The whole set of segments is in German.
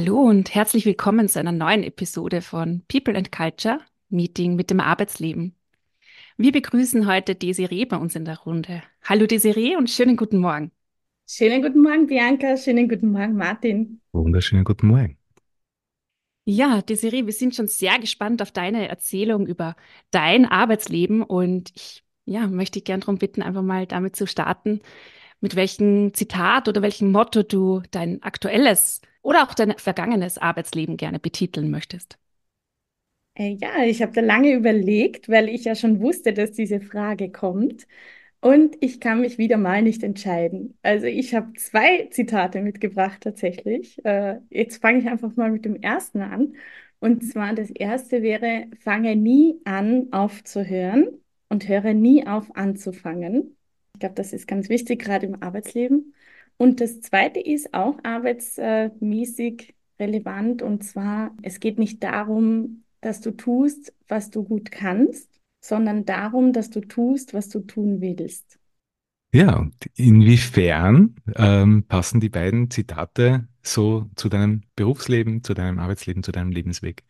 Hallo und herzlich willkommen zu einer neuen Episode von People and Culture, Meeting mit dem Arbeitsleben. Wir begrüßen heute Desiree bei uns in der Runde. Hallo Desiree und schönen guten Morgen. Schönen guten Morgen, Bianca. Schönen guten Morgen, Martin. Wunderschönen guten Morgen. Ja, Desiree, wir sind schon sehr gespannt auf deine Erzählung über dein Arbeitsleben und ich ja, möchte dich gern darum bitten, einfach mal damit zu starten, mit welchem Zitat oder welchem Motto du dein aktuelles oder auch dein vergangenes Arbeitsleben gerne betiteln möchtest. Äh, ja, ich habe da lange überlegt, weil ich ja schon wusste, dass diese Frage kommt. Und ich kann mich wieder mal nicht entscheiden. Also ich habe zwei Zitate mitgebracht tatsächlich. Äh, jetzt fange ich einfach mal mit dem ersten an. Und zwar das erste wäre, fange nie an aufzuhören und höre nie auf anzufangen. Ich glaube, das ist ganz wichtig, gerade im Arbeitsleben. Und das zweite ist auch arbeitsmäßig relevant. Und zwar, es geht nicht darum, dass du tust, was du gut kannst, sondern darum, dass du tust, was du tun willst. Ja, und inwiefern ähm, passen die beiden Zitate so zu deinem Berufsleben, zu deinem Arbeitsleben, zu deinem Lebensweg?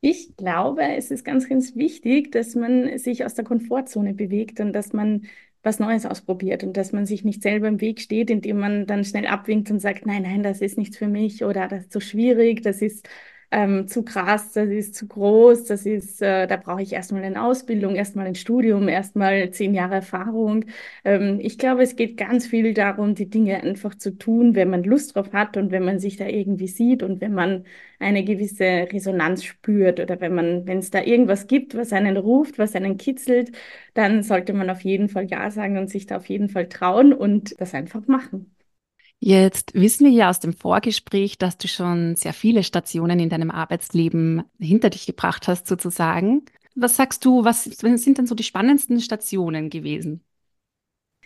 Ich glaube, es ist ganz, ganz wichtig, dass man sich aus der Komfortzone bewegt und dass man was Neues ausprobiert und dass man sich nicht selber im Weg steht, indem man dann schnell abwinkt und sagt, nein, nein, das ist nichts für mich oder das ist zu schwierig, das ist ähm, zu krass, das ist zu groß, das ist, äh, da brauche ich erstmal eine Ausbildung, erstmal ein Studium, erstmal zehn Jahre Erfahrung. Ähm, ich glaube, es geht ganz viel darum, die Dinge einfach zu tun, wenn man Lust drauf hat und wenn man sich da irgendwie sieht und wenn man eine gewisse Resonanz spürt oder wenn man, wenn es da irgendwas gibt, was einen ruft, was einen kitzelt, dann sollte man auf jeden Fall Ja sagen und sich da auf jeden Fall trauen und das einfach machen. Jetzt wissen wir ja aus dem Vorgespräch, dass du schon sehr viele Stationen in deinem Arbeitsleben hinter dich gebracht hast, sozusagen. Was sagst du, was sind denn so die spannendsten Stationen gewesen?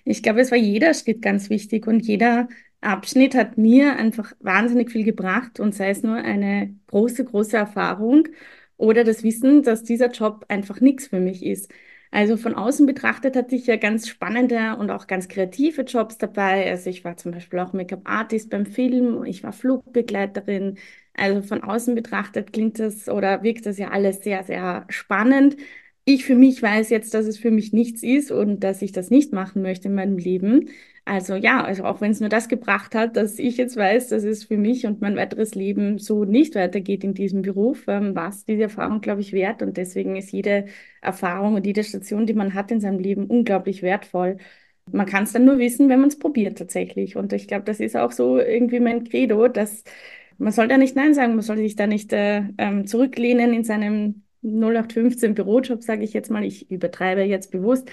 Ich glaube, es war jeder Schritt ganz wichtig und jeder Abschnitt hat mir einfach wahnsinnig viel gebracht und sei es nur eine große, große Erfahrung oder das Wissen, dass dieser Job einfach nichts für mich ist. Also von außen betrachtet hatte ich ja ganz spannende und auch ganz kreative Jobs dabei. Also ich war zum Beispiel auch Make-up-Artist beim Film, ich war Flugbegleiterin. Also von außen betrachtet klingt das oder wirkt das ja alles sehr, sehr spannend. Ich für mich weiß jetzt, dass es für mich nichts ist und dass ich das nicht machen möchte in meinem Leben. Also ja, also auch wenn es nur das gebracht hat, dass ich jetzt weiß, dass es für mich und mein weiteres Leben so nicht weitergeht in diesem Beruf, ähm, war es diese Erfahrung, glaube ich, wert. Und deswegen ist jede Erfahrung und jede Station, die man hat in seinem Leben, unglaublich wertvoll. Man kann es dann nur wissen, wenn man es probiert tatsächlich. Und ich glaube, das ist auch so irgendwie mein Credo, dass man soll da nicht Nein sagen, man soll sich da nicht äh, ähm, zurücklehnen in seinem 0815 Bürojob, sage ich jetzt mal. Ich übertreibe jetzt bewusst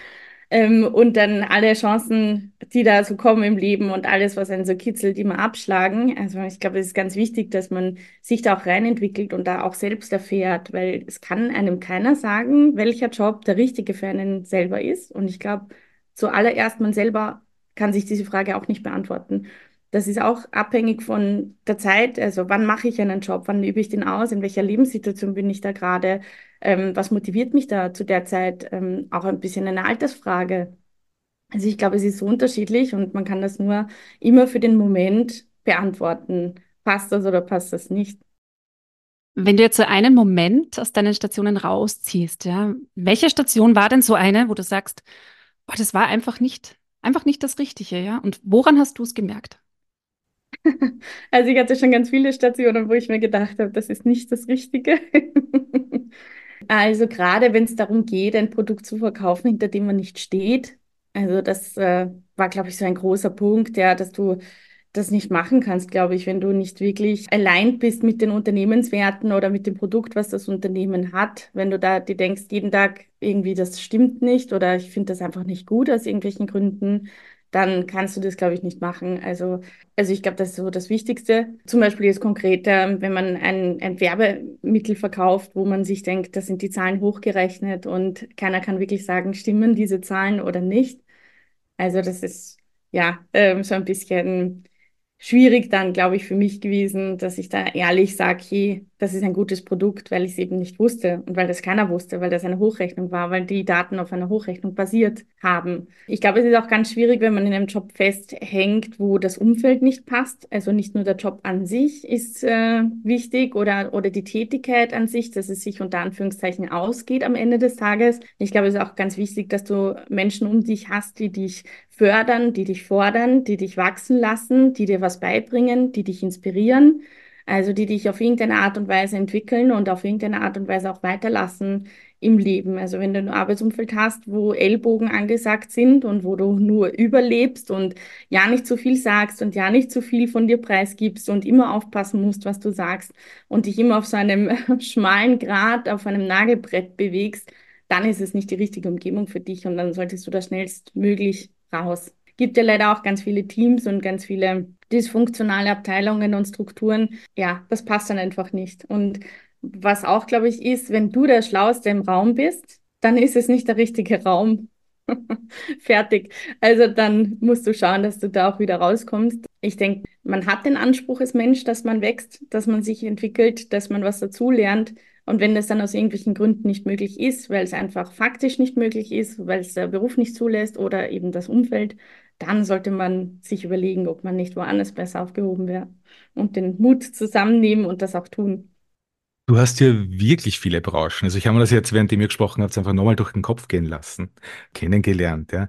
ähm, und dann alle Chancen, die da so kommen im Leben und alles, was einen so kitzelt, immer abschlagen. Also ich glaube, es ist ganz wichtig, dass man sich da auch reinentwickelt und da auch selbst erfährt, weil es kann einem keiner sagen, welcher Job der richtige für einen selber ist. Und ich glaube, zuallererst man selber kann sich diese Frage auch nicht beantworten. Das ist auch abhängig von der Zeit. Also wann mache ich einen Job? Wann übe ich den aus? In welcher Lebenssituation bin ich da gerade? Ähm, was motiviert mich da zu der Zeit? Ähm, auch ein bisschen eine Altersfrage. Also ich glaube, es ist so unterschiedlich und man kann das nur immer für den Moment beantworten. Passt das oder passt das nicht? Wenn du jetzt so einen Moment aus deinen Stationen rausziehst, ja, welche Station war denn so eine, wo du sagst, oh, das war einfach nicht, einfach nicht das Richtige, ja? Und woran hast du es gemerkt? Also ich hatte schon ganz viele Stationen, wo ich mir gedacht habe, das ist nicht das Richtige. Also gerade wenn es darum geht, ein Produkt zu verkaufen, hinter dem man nicht steht. Also das äh, war, glaube ich, so ein großer Punkt, ja, dass du das nicht machen kannst, glaube ich, wenn du nicht wirklich allein bist mit den Unternehmenswerten oder mit dem Produkt, was das Unternehmen hat. Wenn du da die denkst, jeden Tag irgendwie, das stimmt nicht oder ich finde das einfach nicht gut aus irgendwelchen Gründen, dann kannst du das, glaube ich, nicht machen. Also, also ich glaube, das ist so das Wichtigste. Zum Beispiel jetzt konkret, wenn man ein, ein Werbemittel verkauft, wo man sich denkt, da sind die Zahlen hochgerechnet und keiner kann wirklich sagen, stimmen diese Zahlen oder nicht. Also das ist ja ähm, so ein bisschen schwierig dann, glaube ich, für mich gewesen, dass ich da ehrlich sage, hey, das ist ein gutes Produkt, weil ich es eben nicht wusste und weil das keiner wusste, weil das eine Hochrechnung war, weil die Daten auf einer Hochrechnung basiert haben. Ich glaube, es ist auch ganz schwierig, wenn man in einem Job festhängt, wo das Umfeld nicht passt. Also nicht nur der Job an sich ist äh, wichtig oder, oder die Tätigkeit an sich, dass es sich unter Anführungszeichen ausgeht am Ende des Tages. Ich glaube, es ist auch ganz wichtig, dass du Menschen um dich hast, die dich fördern, die dich fordern, die dich wachsen lassen, die dir was beibringen, die dich inspirieren. Also die dich auf irgendeine Art und Weise entwickeln und auf irgendeine Art und Weise auch weiterlassen im Leben. Also wenn du ein Arbeitsumfeld hast, wo Ellbogen angesagt sind und wo du nur überlebst und ja nicht zu viel sagst und ja nicht zu viel von dir preisgibst und immer aufpassen musst, was du sagst und dich immer auf so einem schmalen Grat, auf einem Nagelbrett bewegst, dann ist es nicht die richtige Umgebung für dich und dann solltest du da schnellstmöglich raus. Gibt ja leider auch ganz viele Teams und ganz viele dysfunktionale Abteilungen und Strukturen. Ja, das passt dann einfach nicht. Und was auch, glaube ich, ist, wenn du der Schlauste im Raum bist, dann ist es nicht der richtige Raum. Fertig. Also dann musst du schauen, dass du da auch wieder rauskommst. Ich denke, man hat den Anspruch als Mensch, dass man wächst, dass man sich entwickelt, dass man was dazulernt. Und wenn das dann aus irgendwelchen Gründen nicht möglich ist, weil es einfach faktisch nicht möglich ist, weil es der Beruf nicht zulässt oder eben das Umfeld, dann sollte man sich überlegen, ob man nicht woanders besser aufgehoben wäre und den Mut zusammennehmen und das auch tun. Du hast ja wirklich viele Branchen. Also ich habe mir das jetzt, während ihr mir gesprochen habt, einfach nochmal durch den Kopf gehen lassen, kennengelernt. Ja.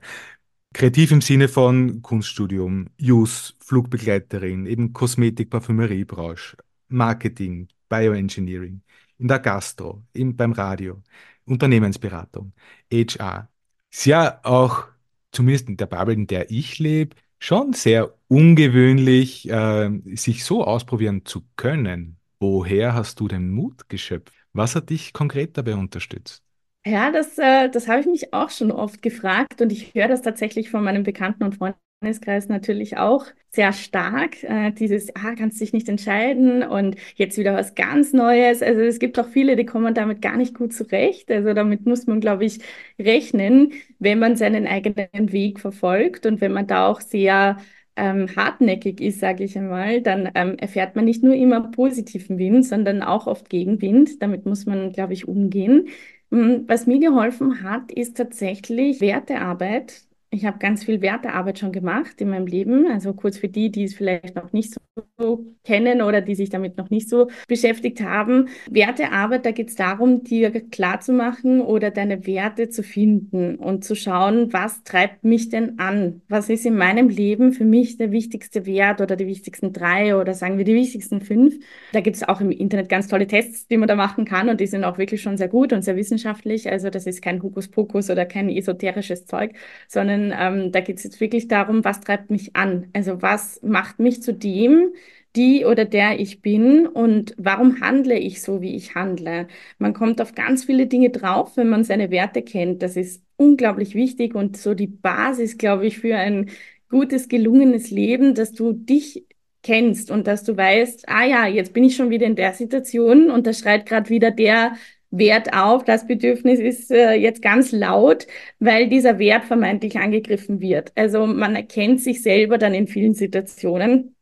Kreativ im Sinne von Kunststudium, Jus, Flugbegleiterin, eben Kosmetik, Parfümeriebranche, Marketing, Bioengineering, in der Gastro, in, beim Radio, Unternehmensberatung, HR. Ist ja auch zumindest in der Bubble, in der ich lebe, schon sehr ungewöhnlich, äh, sich so ausprobieren zu können. Woher hast du den Mut geschöpft? Was hat dich konkret dabei unterstützt? Ja, das, äh, das habe ich mich auch schon oft gefragt und ich höre das tatsächlich von meinen Bekannten und Freunden Freundeskreis natürlich auch sehr stark. Äh, dieses, ah, kannst dich nicht entscheiden und jetzt wieder was ganz Neues. Also es gibt auch viele, die kommen damit gar nicht gut zurecht. Also damit muss man, glaube ich, rechnen, wenn man seinen eigenen Weg verfolgt und wenn man da auch sehr ähm, hartnäckig ist, sage ich einmal, dann ähm, erfährt man nicht nur immer positiven Wind, sondern auch oft Gegenwind. Damit muss man, glaube ich, umgehen. Hm, was mir geholfen hat, ist tatsächlich Wertearbeit ich habe ganz viel Wertearbeit schon gemacht in meinem Leben. Also kurz für die, die es vielleicht noch nicht so kennen oder die sich damit noch nicht so beschäftigt haben. Wertearbeit, da geht es darum, dir klarzumachen oder deine Werte zu finden und zu schauen, was treibt mich denn an? Was ist in meinem Leben für mich der wichtigste Wert oder die wichtigsten drei oder sagen wir die wichtigsten fünf? Da gibt es auch im Internet ganz tolle Tests, die man da machen kann und die sind auch wirklich schon sehr gut und sehr wissenschaftlich. Also das ist kein Hokuspokus oder kein esoterisches Zeug, sondern ähm, da geht es jetzt wirklich darum, was treibt mich an? Also was macht mich zu dem, die oder der ich bin und warum handle ich so, wie ich handle? Man kommt auf ganz viele Dinge drauf, wenn man seine Werte kennt. Das ist unglaublich wichtig und so die Basis, glaube ich, für ein gutes, gelungenes Leben, dass du dich kennst und dass du weißt, ah ja, jetzt bin ich schon wieder in der Situation und da schreit gerade wieder der Wert auf. Das Bedürfnis ist äh, jetzt ganz laut, weil dieser Wert vermeintlich angegriffen wird. Also man erkennt sich selber dann in vielen Situationen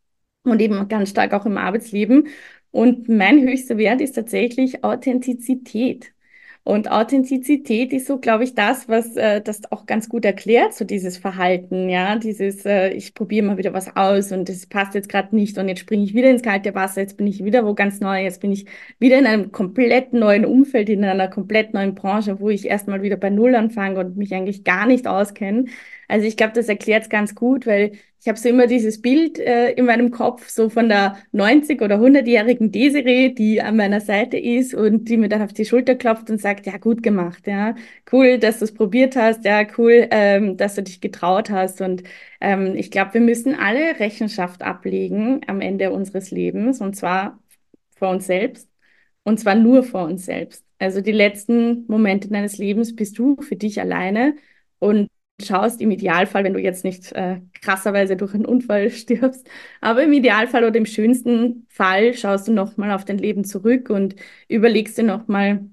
und eben ganz stark auch im Arbeitsleben. Und mein höchster Wert ist tatsächlich Authentizität. Und Authentizität ist so, glaube ich, das, was äh, das auch ganz gut erklärt, so dieses Verhalten, ja, dieses, äh, ich probiere mal wieder was aus und es passt jetzt gerade nicht und jetzt springe ich wieder ins kalte Wasser, jetzt bin ich wieder wo ganz neu, jetzt bin ich wieder in einem komplett neuen Umfeld, in einer komplett neuen Branche, wo ich erstmal wieder bei Null anfange und mich eigentlich gar nicht auskenne. Also ich glaube, das erklärt es ganz gut, weil ich habe so immer dieses Bild äh, in meinem Kopf, so von der 90- oder 100-jährigen Desiree, die an meiner Seite ist und die mir dann auf die Schulter klopft und sagt, ja, gut gemacht, ja, cool, dass du es probiert hast, ja, cool, ähm, dass du dich getraut hast. Und ähm, ich glaube, wir müssen alle Rechenschaft ablegen am Ende unseres Lebens und zwar vor uns selbst und zwar nur vor uns selbst. Also die letzten Momente deines Lebens bist du für dich alleine und schaust im Idealfall, wenn du jetzt nicht äh, krasserweise durch einen Unfall stirbst, aber im Idealfall oder im schönsten Fall schaust du nochmal auf dein Leben zurück und überlegst dir nochmal,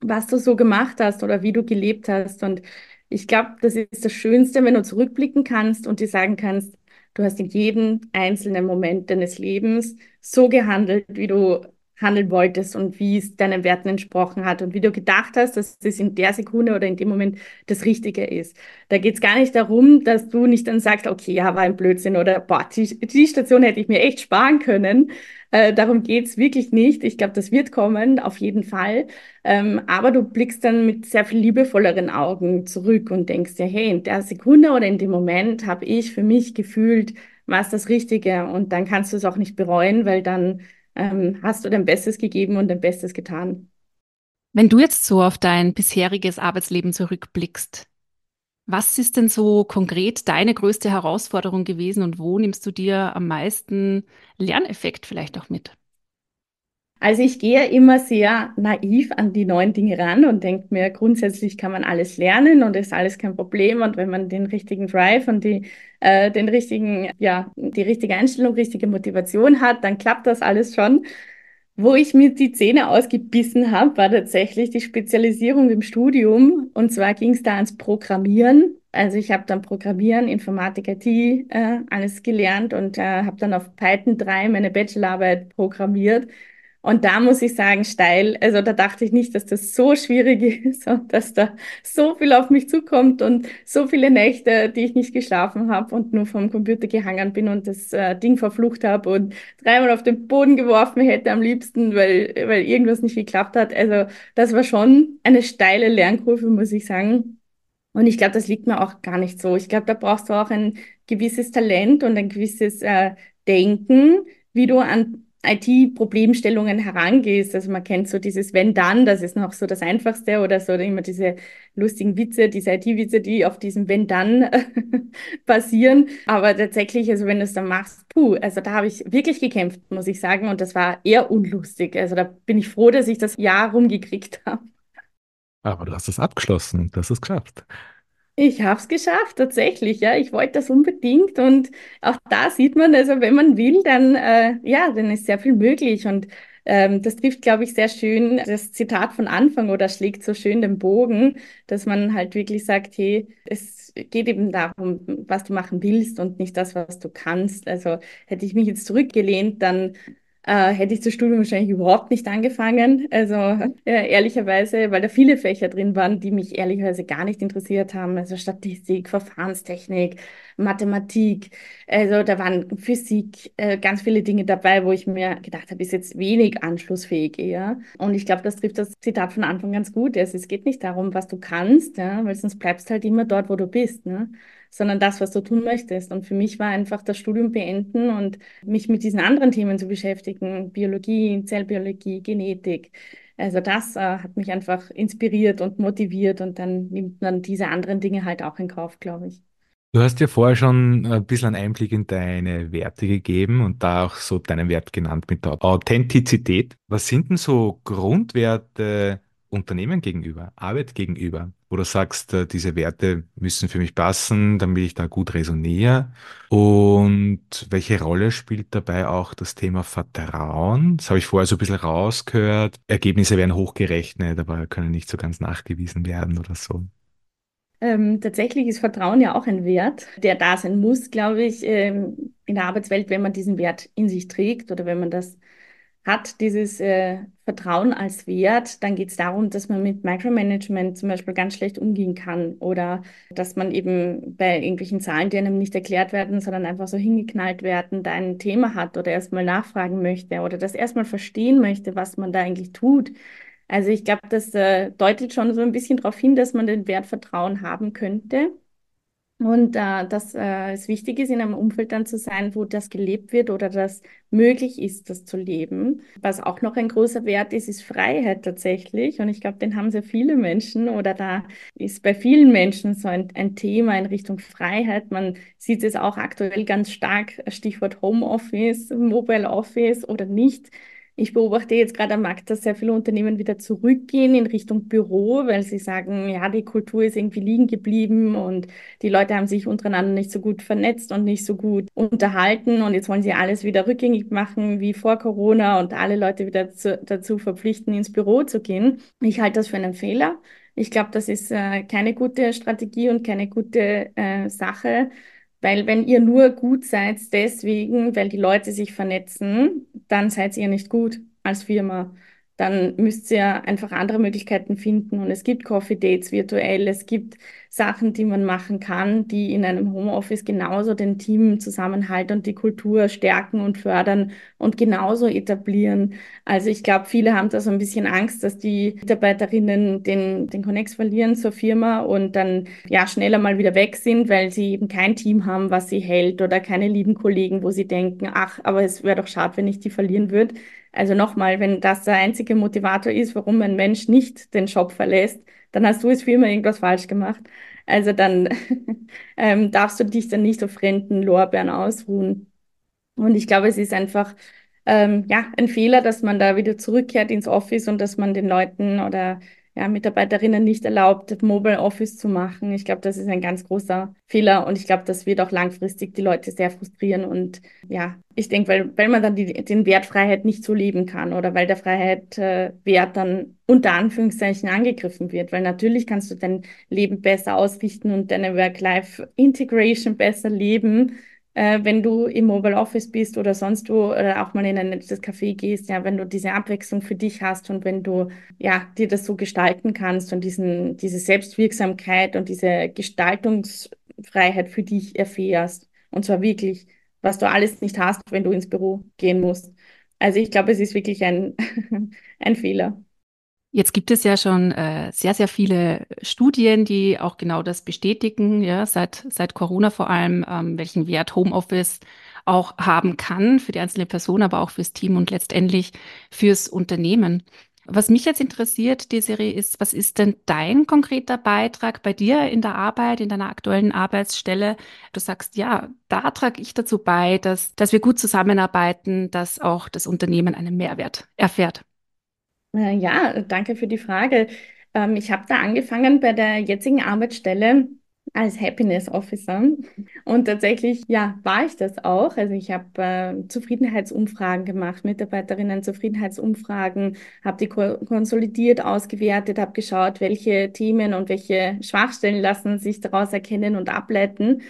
was du so gemacht hast oder wie du gelebt hast. Und ich glaube, das ist das Schönste, wenn du zurückblicken kannst und dir sagen kannst, du hast in jedem einzelnen Moment deines Lebens so gehandelt, wie du handeln wolltest und wie es deinen Werten entsprochen hat und wie du gedacht hast, dass das in der Sekunde oder in dem Moment das Richtige ist. Da geht es gar nicht darum, dass du nicht dann sagst, okay, ja, war ein Blödsinn oder boah, die, die Station hätte ich mir echt sparen können. Äh, darum geht's wirklich nicht. Ich glaube, das wird kommen, auf jeden Fall. Ähm, aber du blickst dann mit sehr viel liebevolleren Augen zurück und denkst dir, hey, in der Sekunde oder in dem Moment habe ich für mich gefühlt, war es das Richtige. Und dann kannst du es auch nicht bereuen, weil dann ähm, hast du dein Bestes gegeben und dein Bestes getan. Wenn du jetzt so auf dein bisheriges Arbeitsleben zurückblickst, was ist denn so konkret deine größte Herausforderung gewesen und wo nimmst du dir am meisten Lerneffekt vielleicht auch mit? Also ich gehe immer sehr naiv an die neuen Dinge ran und denke mir, grundsätzlich kann man alles lernen und ist alles kein Problem. Und wenn man den richtigen Drive und die, äh, den richtigen, ja, die richtige Einstellung, richtige Motivation hat, dann klappt das alles schon. Wo ich mir die Zähne ausgebissen habe, war tatsächlich die Spezialisierung im Studium. Und zwar ging es da ans Programmieren. Also ich habe dann Programmieren, Informatik, IT, äh, alles gelernt und äh, habe dann auf Python 3 meine Bachelorarbeit programmiert. Und da muss ich sagen, steil, also da dachte ich nicht, dass das so schwierig ist und dass da so viel auf mich zukommt und so viele Nächte, die ich nicht geschlafen habe und nur vom Computer gehangen bin und das äh, Ding verflucht habe und dreimal auf den Boden geworfen hätte am liebsten, weil, weil irgendwas nicht geklappt hat. Also das war schon eine steile Lernkurve, muss ich sagen. Und ich glaube, das liegt mir auch gar nicht so. Ich glaube, da brauchst du auch ein gewisses Talent und ein gewisses äh, Denken, wie du an IT-Problemstellungen herangehst. Also man kennt so dieses Wenn dann, das ist noch so das Einfachste oder so immer diese lustigen Witze, diese IT-Witze, die auf diesem Wenn dann basieren. Aber tatsächlich, also wenn du es dann machst, puh, also da habe ich wirklich gekämpft, muss ich sagen. Und das war eher unlustig. Also da bin ich froh, dass ich das Jahr rumgekriegt habe. Aber du hast es abgeschlossen und hast es geschafft. Ich habe es geschafft, tatsächlich, ja. Ich wollte das unbedingt und auch da sieht man, also wenn man will, dann äh, ja, dann ist sehr viel möglich und ähm, das trifft, glaube ich, sehr schön das Zitat von Anfang oder schlägt so schön den Bogen, dass man halt wirklich sagt, hey, es geht eben darum, was du machen willst und nicht das, was du kannst. Also hätte ich mich jetzt zurückgelehnt, dann äh, hätte ich das Studium wahrscheinlich überhaupt nicht angefangen. Also äh, ehrlicherweise, weil da viele Fächer drin waren, die mich ehrlicherweise gar nicht interessiert haben. Also Statistik, Verfahrenstechnik, Mathematik. Also da waren Physik, äh, ganz viele Dinge dabei, wo ich mir gedacht habe, ist jetzt wenig anschlussfähig eher. Und ich glaube, das trifft das Zitat von Anfang ganz gut. Also es geht nicht darum, was du kannst, ja, weil sonst bleibst halt immer dort, wo du bist. Ne? Sondern das, was du tun möchtest. Und für mich war einfach das Studium beenden und mich mit diesen anderen Themen zu beschäftigen, Biologie, Zellbiologie, Genetik. Also das äh, hat mich einfach inspiriert und motiviert und dann nimmt man diese anderen Dinge halt auch in Kauf, glaube ich. Du hast ja vorher schon ein bisschen einen Einblick in deine Werte gegeben und da auch so deinen Wert genannt mit der Authentizität. Was sind denn so Grundwerte, Unternehmen gegenüber, Arbeit gegenüber, wo du sagst, äh, diese Werte müssen für mich passen, damit ich da gut resoniere? Und welche Rolle spielt dabei auch das Thema Vertrauen? Das habe ich vorher so ein bisschen rausgehört. Ergebnisse werden hochgerechnet, aber können nicht so ganz nachgewiesen werden oder so. Ähm, tatsächlich ist Vertrauen ja auch ein Wert, der da sein muss, glaube ich, ähm, in der Arbeitswelt, wenn man diesen Wert in sich trägt oder wenn man das hat dieses äh, Vertrauen als Wert, dann geht es darum, dass man mit Micromanagement zum Beispiel ganz schlecht umgehen kann oder dass man eben bei irgendwelchen Zahlen, die einem nicht erklärt werden, sondern einfach so hingeknallt werden, da ein Thema hat oder erstmal nachfragen möchte oder das erstmal verstehen möchte, was man da eigentlich tut. Also ich glaube, das äh, deutet schon so ein bisschen darauf hin, dass man den Wert Vertrauen haben könnte. Und äh, dass äh, es wichtig ist, in einem Umfeld dann zu sein, wo das gelebt wird oder das möglich ist, das zu leben. Was auch noch ein großer Wert ist, ist Freiheit tatsächlich. Und ich glaube, den haben sehr viele Menschen oder da ist bei vielen Menschen so ein, ein Thema in Richtung Freiheit. Man sieht es auch aktuell ganz stark, Stichwort Homeoffice, Mobile Office oder nicht Ich beobachte jetzt gerade am Markt, dass sehr viele Unternehmen wieder zurückgehen in Richtung Büro, weil sie sagen, ja, die Kultur ist irgendwie liegen geblieben und die Leute haben sich untereinander nicht so gut vernetzt und nicht so gut unterhalten und jetzt wollen sie alles wieder rückgängig machen wie vor Corona und alle Leute wieder zu, dazu verpflichten, ins Büro zu gehen. Ich halte das für einen Fehler. Ich glaube, das ist äh, keine gute Strategie und keine gute äh, Sache. Weil wenn ihr nur gut seid deswegen, weil die Leute sich vernetzen, dann seid ihr nicht gut als Firma dann müsst ihr einfach andere Möglichkeiten finden. Und es gibt Coffee Dates virtuell, es gibt Sachen, die man machen kann, die in einem Homeoffice genauso den Teamzusammenhalt und die Kultur stärken und fördern und genauso etablieren. Also ich glaube, viele haben da so ein bisschen Angst, dass die Mitarbeiterinnen den, den Connex verlieren zur Firma und dann ja schneller mal wieder weg sind, weil sie eben kein Team haben, was sie hält oder keine lieben Kollegen, wo sie denken, ach, aber es wäre doch schade, wenn ich die verlieren würde. Also nochmal, wenn das der einzige Motivator ist, warum ein Mensch nicht den Job verlässt, dann hast du als Firma irgendwas falsch gemacht. Also dann ähm, darfst du dich dann nicht auf fremden Lorbeeren ausruhen. Und ich glaube, es ist einfach ähm, ja ein Fehler, dass man da wieder zurückkehrt ins Office und dass man den Leuten oder ja, Mitarbeiterinnen nicht erlaubt, Mobile Office zu machen. Ich glaube, das ist ein ganz großer Fehler und ich glaube, das wird auch langfristig die Leute sehr frustrieren. Und ja, ich denke, weil, weil man dann die, den Wert Freiheit nicht so leben kann oder weil der Freiheit äh, Wert dann unter Anführungszeichen angegriffen wird. Weil natürlich kannst du dein Leben besser ausrichten und deine Work-Life-Integration besser leben, äh, wenn du im Mobile Office bist oder sonst wo oder auch mal in ein nettes Café gehst, ja, wenn du diese Abwechslung für dich hast und wenn du ja dir das so gestalten kannst und diesen, diese Selbstwirksamkeit und diese Gestaltungsfreiheit für dich erfährst. Und zwar wirklich, was du alles nicht hast, wenn du ins Büro gehen musst. Also ich glaube, es ist wirklich ein, ein Fehler. Jetzt gibt es ja schon äh, sehr, sehr viele Studien, die auch genau das bestätigen, ja, seit, seit Corona vor allem, ähm, welchen Wert Homeoffice auch haben kann für die einzelne Person, aber auch fürs Team und letztendlich fürs Unternehmen. Was mich jetzt interessiert, Desiree, ist, was ist denn dein konkreter Beitrag bei dir in der Arbeit, in deiner aktuellen Arbeitsstelle? Du sagst, ja, da trage ich dazu bei, dass, dass wir gut zusammenarbeiten, dass auch das Unternehmen einen Mehrwert erfährt. Äh, ja, danke für die Frage. Ähm, ich habe da angefangen bei der jetzigen Arbeitsstelle als Happiness Officer und tatsächlich, ja, war ich das auch. Also ich habe äh, Zufriedenheitsumfragen gemacht, Mitarbeiterinnen Zufriedenheitsumfragen, habe die ko konsolidiert, ausgewertet, habe geschaut, welche Themen und welche Schwachstellen lassen sich daraus erkennen und ableiten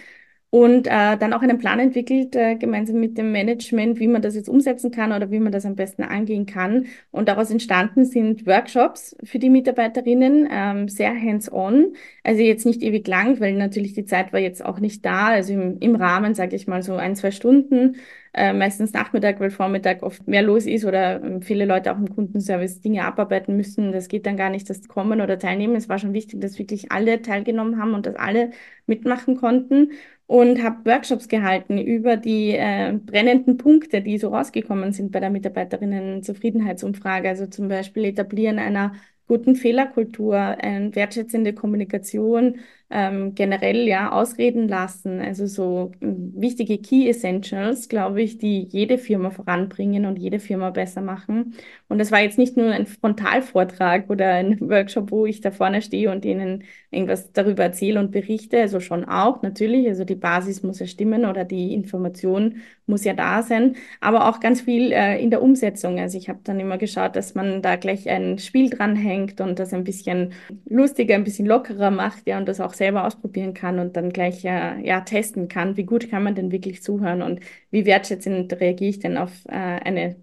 und äh, dann auch einen Plan entwickelt, äh, gemeinsam mit dem Management, wie man das jetzt umsetzen kann oder wie man das am besten angehen kann. Und daraus entstanden sind Workshops für die Mitarbeiterinnen, ähm, sehr hands-on, also jetzt nicht ewig lang, weil natürlich die Zeit war jetzt auch nicht da, also im, im Rahmen, sage ich mal, so ein, zwei Stunden, äh, meistens Nachmittag, weil Vormittag oft mehr los ist oder äh, viele Leute auch im Kundenservice Dinge abarbeiten müssen. Das geht dann gar nicht, dass kommen oder teilnehmen. Es war schon wichtig, dass wirklich alle teilgenommen haben und dass alle mitmachen konnten und habe Workshops gehalten über die äh, brennenden Punkte, die so rausgekommen sind bei der Mitarbeiterinnen-Zufriedenheitsumfrage. Also zum Beispiel Etablieren einer guten Fehlerkultur, eine wertschätzende Kommunikation, ähm, generell ja ausreden lassen. Also so ähm, wichtige Key Essentials, glaube ich, die jede Firma voranbringen und jede Firma besser machen. Und das war jetzt nicht nur ein Frontalvortrag oder ein Workshop, wo ich da vorne stehe und ihnen irgendwas darüber erzähle und berichte. Also schon auch natürlich. Also die Basis muss ja stimmen oder die Information muss ja da sein. Aber auch ganz viel äh, in der Umsetzung. Also ich habe dann immer geschaut, dass man da gleich ein Spiel dranhängt und das ein bisschen lustiger, ein bisschen lockerer macht, ja, und das auch selber ausprobieren kann und dann gleich ja, ja testen kann, wie gut kann man denn wirklich zuhören und wie wertschätzend reagiere ich denn auf äh, eine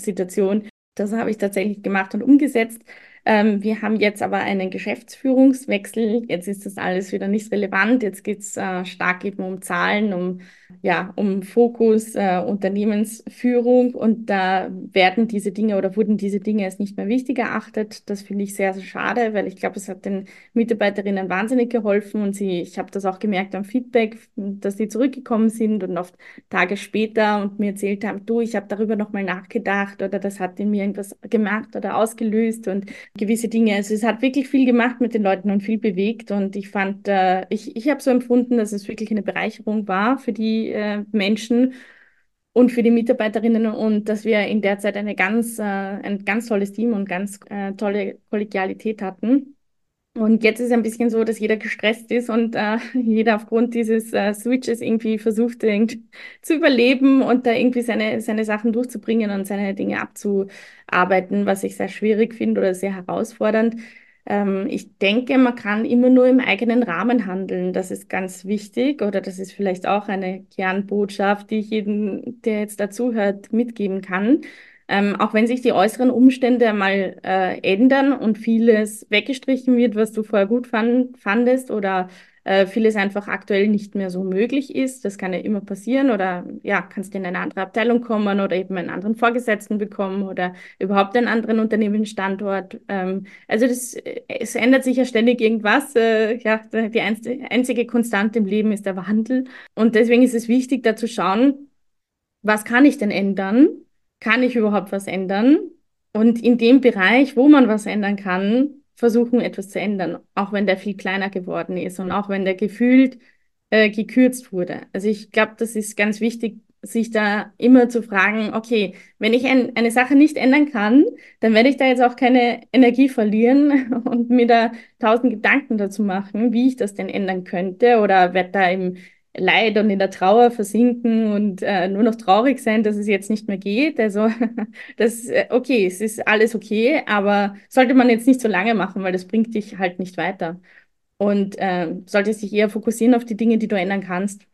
Situation. Das habe ich tatsächlich gemacht und umgesetzt. Ähm, wir haben jetzt aber einen Geschäftsführungswechsel. Jetzt ist das alles wieder nicht relevant. Jetzt geht es äh, stark eben um Zahlen, um, ja, um Fokus, äh, Unternehmensführung. Und da werden diese Dinge oder wurden diese Dinge als nicht mehr wichtig erachtet. Das finde ich sehr, sehr schade, weil ich glaube, es hat den Mitarbeiterinnen wahnsinnig geholfen. Und sie, ich habe das auch gemerkt am Feedback, dass sie zurückgekommen sind und oft Tage später und mir erzählt haben, du, ich habe darüber nochmal nachgedacht oder das hat in mir irgendwas gemerkt oder ausgelöst. Und gewisse Dinge. Also es hat wirklich viel gemacht mit den Leuten und viel bewegt und ich fand, äh, ich, ich habe so empfunden, dass es wirklich eine Bereicherung war für die äh, Menschen und für die Mitarbeiterinnen und dass wir in der Zeit eine ganz, äh, ein ganz tolles Team und ganz äh, tolle Kollegialität hatten. Und jetzt ist es ein bisschen so, dass jeder gestresst ist und äh, jeder aufgrund dieses äh, Switches irgendwie versucht, irgendwie zu überleben und da irgendwie seine, seine Sachen durchzubringen und seine Dinge abzuarbeiten, was ich sehr schwierig finde oder sehr herausfordernd. Ähm, ich denke, man kann immer nur im eigenen Rahmen handeln. Das ist ganz wichtig oder das ist vielleicht auch eine Kernbotschaft, die ich jedem, der jetzt dazuhört, mitgeben kann. Ähm, auch wenn sich die äußeren Umstände mal äh, ändern und vieles weggestrichen wird, was du vorher gut fand, fandest oder äh, vieles einfach aktuell nicht mehr so möglich ist. Das kann ja immer passieren oder ja, kannst in eine andere Abteilung kommen oder eben einen anderen Vorgesetzten bekommen oder überhaupt einen anderen Unternehmensstandort. Ähm, also das, äh, es ändert sich ja ständig irgendwas. Äh, ja, die einzige Konstante im Leben ist der Wandel und deswegen ist es wichtig, da zu schauen, was kann ich denn ändern? Kann ich überhaupt was ändern? Und in dem Bereich, wo man was ändern kann, versuchen, etwas zu ändern, auch wenn der viel kleiner geworden ist und auch wenn der gefühlt äh, gekürzt wurde. Also ich glaube, das ist ganz wichtig, sich da immer zu fragen, okay, wenn ich ein, eine Sache nicht ändern kann, dann werde ich da jetzt auch keine Energie verlieren und mir da tausend Gedanken dazu machen, wie ich das denn ändern könnte oder werde da im Leid und in der Trauer versinken und äh, nur noch traurig sein, dass es jetzt nicht mehr geht. Also das, äh, okay, es ist alles okay, aber sollte man jetzt nicht so lange machen, weil das bringt dich halt nicht weiter. Und äh, sollte sich eher fokussieren auf die Dinge, die du ändern kannst.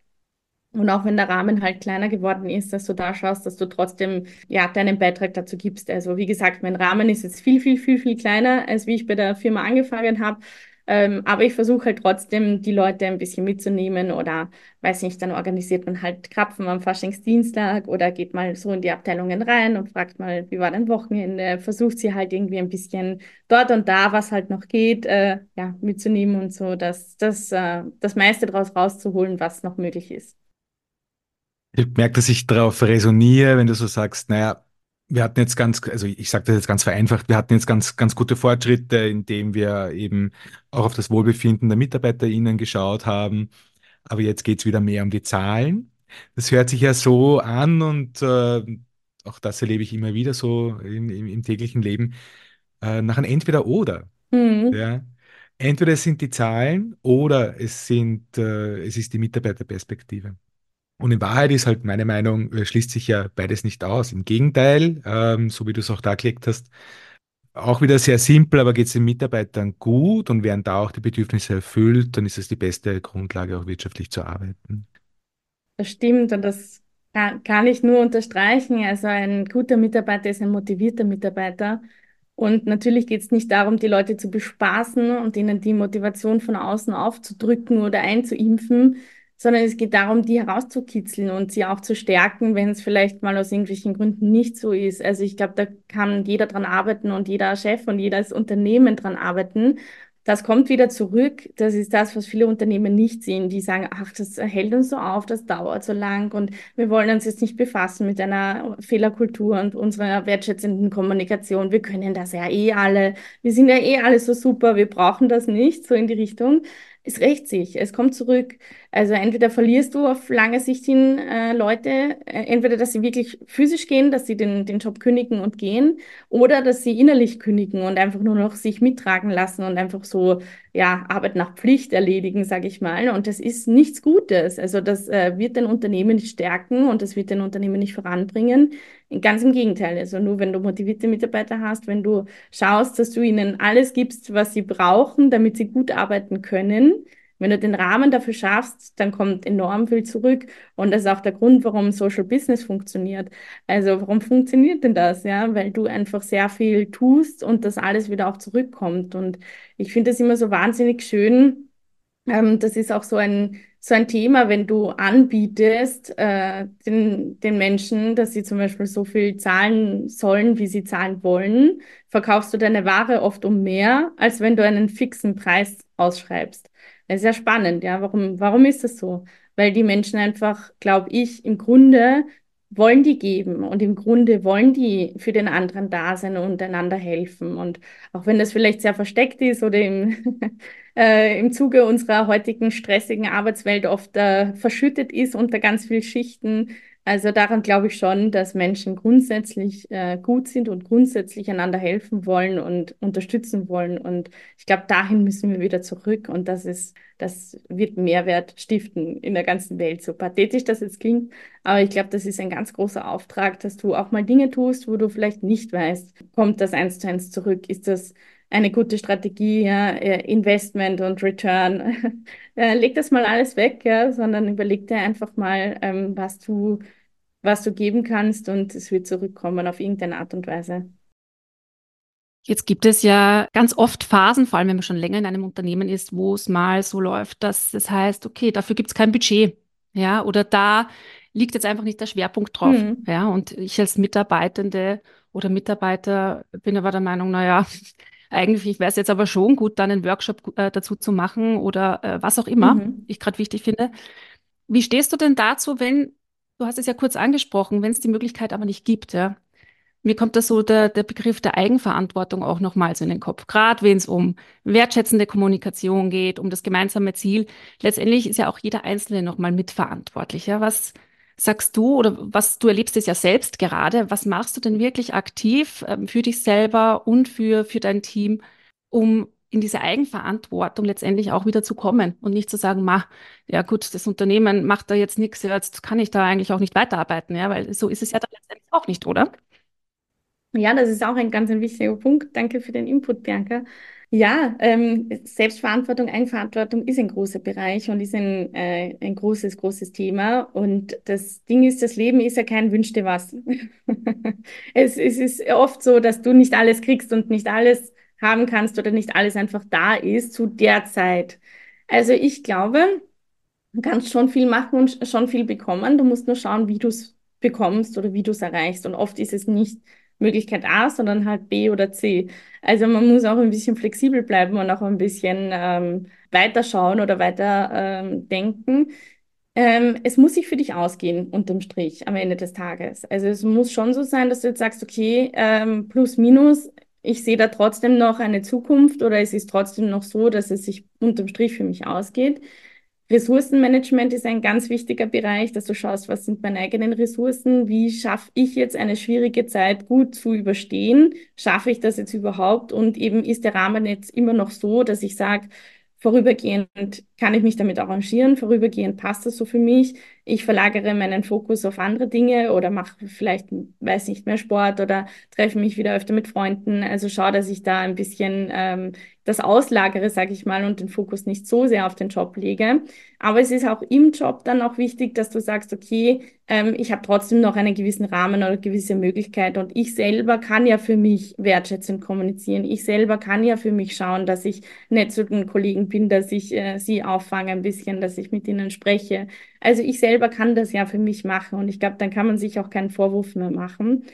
Und auch wenn der Rahmen halt kleiner geworden ist, dass du da schaust, dass du trotzdem ja deinen Beitrag dazu gibst. Also wie gesagt, mein Rahmen ist jetzt viel, viel, viel, viel kleiner, als wie ich bei der Firma angefangen habe. Ähm, aber ich versuche halt trotzdem, die Leute ein bisschen mitzunehmen oder, weiß nicht, dann organisiert man halt Krapfen am Faschingsdienstag oder geht mal so in die Abteilungen rein und fragt mal, wie war dein Wochenende, versucht sie halt irgendwie ein bisschen dort und da, was halt noch geht, äh, ja, mitzunehmen und so, dass das, äh, das meiste daraus rauszuholen, was noch möglich ist. Ich merke, dass ich darauf resoniere, wenn du so sagst, naja, wir hatten jetzt ganz, also ich sage das jetzt ganz vereinfacht, wir hatten jetzt ganz, ganz gute Fortschritte, indem wir eben auch auf das Wohlbefinden der MitarbeiterInnen geschaut haben. Aber jetzt geht es wieder mehr um die Zahlen. Das hört sich ja so an und äh, auch das erlebe ich immer wieder so im, im, im täglichen Leben, äh, nach einem Entweder-Oder. Mhm. Ja. Entweder es sind die Zahlen oder es sind, äh, es ist die Mitarbeiterperspektive. Und in Wahrheit ist halt meine Meinung, äh, schließt sich ja beides nicht aus. Im Gegenteil, ähm, so wie du es auch dargelegt hast, auch wieder sehr simpel, aber geht es den Mitarbeitern gut und werden da auch die Bedürfnisse erfüllt, dann ist es die beste Grundlage, auch wirtschaftlich zu arbeiten. Das stimmt und das kann ich nur unterstreichen. Also ein guter Mitarbeiter ist ein motivierter Mitarbeiter. Und natürlich geht es nicht darum, die Leute zu bespaßen und ihnen die Motivation von außen aufzudrücken oder einzuimpfen, sondern es geht darum, die herauszukitzeln und sie auch zu stärken, wenn es vielleicht mal aus irgendwelchen Gründen nicht so ist. Also ich glaube, da kann jeder dran arbeiten und jeder Chef und jedes Unternehmen dran arbeiten. Das kommt wieder zurück. Das ist das, was viele Unternehmen nicht sehen. Die sagen, ach, das hält uns so auf, das dauert so lang und wir wollen uns jetzt nicht befassen mit einer Fehlerkultur und unserer wertschätzenden Kommunikation. Wir können das ja eh alle. Wir sind ja eh alle so super. Wir brauchen das nicht, so in die Richtung es rächt sich, es kommt zurück. Also entweder verlierst du auf lange Sicht hin äh, Leute, äh, entweder dass sie wirklich physisch gehen, dass sie den, den Job kündigen und gehen, oder dass sie innerlich kündigen und einfach nur noch sich mittragen lassen und einfach so ja Arbeit nach Pflicht erledigen, sage ich mal. Und das ist nichts Gutes. Also das äh, wird den Unternehmen nicht stärken und das wird den Unternehmen nicht voranbringen. Ganz im Gegenteil. Also nur wenn du motivierte Mitarbeiter hast, wenn du schaust, dass du ihnen alles gibst, was sie brauchen, damit sie gut arbeiten können. Wenn du den Rahmen dafür schaffst, dann kommt enorm viel zurück. Und das ist auch der Grund, warum Social Business funktioniert. Also warum funktioniert denn das? Ja, weil du einfach sehr viel tust und das alles wieder auch zurückkommt. Und ich finde das immer so wahnsinnig schön. Ähm, das ist auch so ein so ein Thema, wenn du anbietest äh, den, den Menschen, dass sie zum Beispiel so viel zahlen sollen, wie sie zahlen wollen, verkaufst du deine Ware oft um mehr, als wenn du einen fixen Preis ausschreibst. Ist ja spannend, ja. Warum, warum ist das so? Weil die Menschen einfach, glaube ich, im Grunde wollen die geben und im Grunde wollen die für den anderen da sein und einander helfen. Und auch wenn das vielleicht sehr versteckt ist oder im, äh, im Zuge unserer heutigen stressigen Arbeitswelt oft äh, verschüttet ist unter ganz vielen Schichten, Also daran glaube ich schon, dass Menschen grundsätzlich äh, gut sind und grundsätzlich einander helfen wollen und unterstützen wollen. Und ich glaube, dahin müssen wir wieder zurück. Und das ist, das wird Mehrwert stiften in der ganzen Welt. So pathetisch das jetzt klingt, aber ich glaube, das ist ein ganz großer Auftrag, dass du auch mal Dinge tust, wo du vielleicht nicht weißt, kommt das eins zu eins zurück? Ist das eine gute Strategie, ja, äh, Investment und Return. Äh, leg das mal alles weg, ja, sondern überleg dir einfach mal, ähm, was du, was du geben kannst und es wird zurückkommen auf irgendeine Art und Weise. Jetzt gibt es ja ganz oft Phasen, vor allem wenn man schon länger in einem Unternehmen ist, wo es mal so läuft, dass es heißt, okay, dafür gibt es kein Budget. Ja, oder da liegt jetzt einfach nicht der Schwerpunkt drauf. Mhm. Ja, und ich als Mitarbeitende oder Mitarbeiter bin aber der Meinung, naja, eigentlich wäre es jetzt aber schon gut, dann einen Workshop äh, dazu zu machen oder äh, was auch immer mhm. ich gerade wichtig finde. Wie stehst du denn dazu, wenn, du hast es ja kurz angesprochen, wenn es die Möglichkeit aber nicht gibt, ja? Mir kommt da so der, der Begriff der Eigenverantwortung auch nochmals in den Kopf. Gerade wenn es um wertschätzende Kommunikation geht, um das gemeinsame Ziel. Letztendlich ist ja auch jeder Einzelne nochmal mitverantwortlich. Ja? Was, sagst du oder was du erlebst es ja selbst gerade, was machst du denn wirklich aktiv ähm, für dich selber und für, für dein Team, um in diese Eigenverantwortung letztendlich auch wieder zu kommen und nicht zu sagen, ma, ja gut, das Unternehmen macht da jetzt nichts, jetzt kann ich da eigentlich auch nicht weiterarbeiten, ja, weil so ist es ja dann letztendlich auch nicht, oder? Ja, das ist auch ein ganz ein wichtiger Punkt. Danke für den Input, Bianca. Ja, ähm, Selbstverantwortung, Eigenverantwortung ist ein großer Bereich und ist ein, äh, ein großes, großes Thema. Und das Ding ist, das Leben ist ja kein Wünsch dir was. es, es ist oft so, dass du nicht alles kriegst und nicht alles haben kannst oder nicht alles einfach da ist zu der Zeit. Also ich glaube, du kannst schon viel machen und schon viel bekommen. Du musst nur schauen, wie du es bekommst oder wie du es erreichst. Und oft ist es nicht Möglichkeit A, sondern halt B oder C. Also man muss auch ein bisschen flexibel bleiben und auch ein bisschen ähm, weiterschauen oder weiter ähm, denken. Ähm, es muss sich für dich ausgehen, unterm Strich, am Ende des Tages. Also es muss schon so sein, dass du jetzt sagst, okay, ähm, plus, minus, ich sehe da trotzdem noch eine Zukunft oder es ist trotzdem noch so, dass es sich unterm Strich für mich ausgeht. Ressourcenmanagement ist ein ganz wichtiger Bereich, dass du schaust, was sind meine eigenen Ressourcen, wie schaffe ich jetzt eine schwierige Zeit gut zu überstehen, schaffe ich das jetzt überhaupt? Und eben ist der Rahmen jetzt immer noch so, dass ich sage, vorübergehend kann ich mich damit arrangieren, vorübergehend passt das so für mich. Ich verlagere meinen Fokus auf andere Dinge oder mache vielleicht, weiß nicht mehr Sport oder treffe mich wieder öfter mit Freunden. Also schaue, dass ich da ein bisschen ähm, das auslagere, sage ich mal, und den Fokus nicht so sehr auf den Job lege. Aber es ist auch im Job dann auch wichtig, dass du sagst, okay, ähm, ich habe trotzdem noch einen gewissen Rahmen oder gewisse Möglichkeit und ich selber kann ja für mich wertschätzend kommunizieren. Ich selber kann ja für mich schauen, dass ich nett zu den Kollegen bin, dass ich äh, sie auffange ein bisschen, dass ich mit ihnen spreche. Also ich selber kann das ja für mich machen und ich glaube, dann kann man sich auch keinen Vorwurf mehr machen.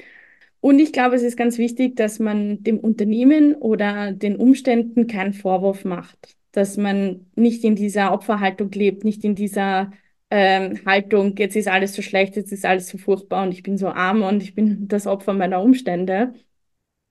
Und ich glaube, es ist ganz wichtig, dass man dem Unternehmen oder den Umständen keinen Vorwurf macht, dass man nicht in dieser Opferhaltung lebt, nicht in dieser ähm, Haltung, jetzt ist alles so schlecht, jetzt ist alles so furchtbar und ich bin so arm und ich bin das Opfer meiner Umstände,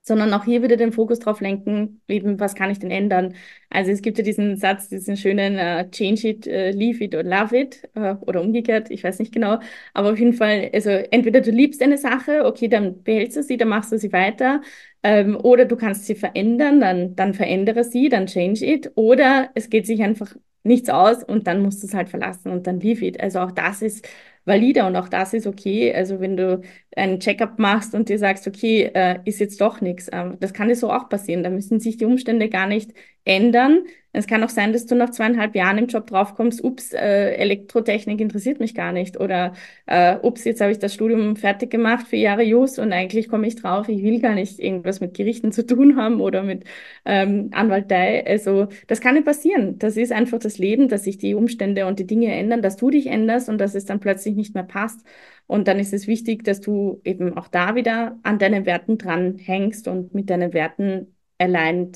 sondern auch hier wieder den Fokus drauf lenken, eben, was kann ich denn ändern? Also es gibt ja diesen Satz, diesen schönen uh, Change it, uh, leave it or love it uh, oder umgekehrt, ich weiß nicht genau, aber auf jeden Fall, also entweder du liebst eine Sache, okay, dann behältst du sie, dann machst du sie weiter, ähm, oder du kannst sie verändern, dann, dann verändere sie, dann change it, oder es geht sich einfach nichts aus und dann musst du es halt verlassen und dann leave it. Also auch das ist valide und auch das ist okay. Also wenn du einen Checkup machst und dir sagst, okay, äh, ist jetzt doch nichts, äh, das kann dir so auch passieren. Da müssen sich die Umstände gar nicht ändern. Es kann auch sein, dass du nach zweieinhalb Jahren im Job draufkommst, ups, äh, Elektrotechnik interessiert mich gar nicht. Oder äh, ups, jetzt habe ich das Studium fertig gemacht für Jahre Jus und eigentlich komme ich drauf, ich will gar nicht irgendwas mit Gerichten zu tun haben oder mit ähm, Anwaltei. Also das kann nicht passieren. Das ist einfach das Leben, dass sich die Umstände und die Dinge ändern, dass du dich änderst und dass es dann plötzlich nicht mehr passt. Und dann ist es wichtig, dass du eben auch da wieder an deinen Werten dran hängst und mit deinen Werten allein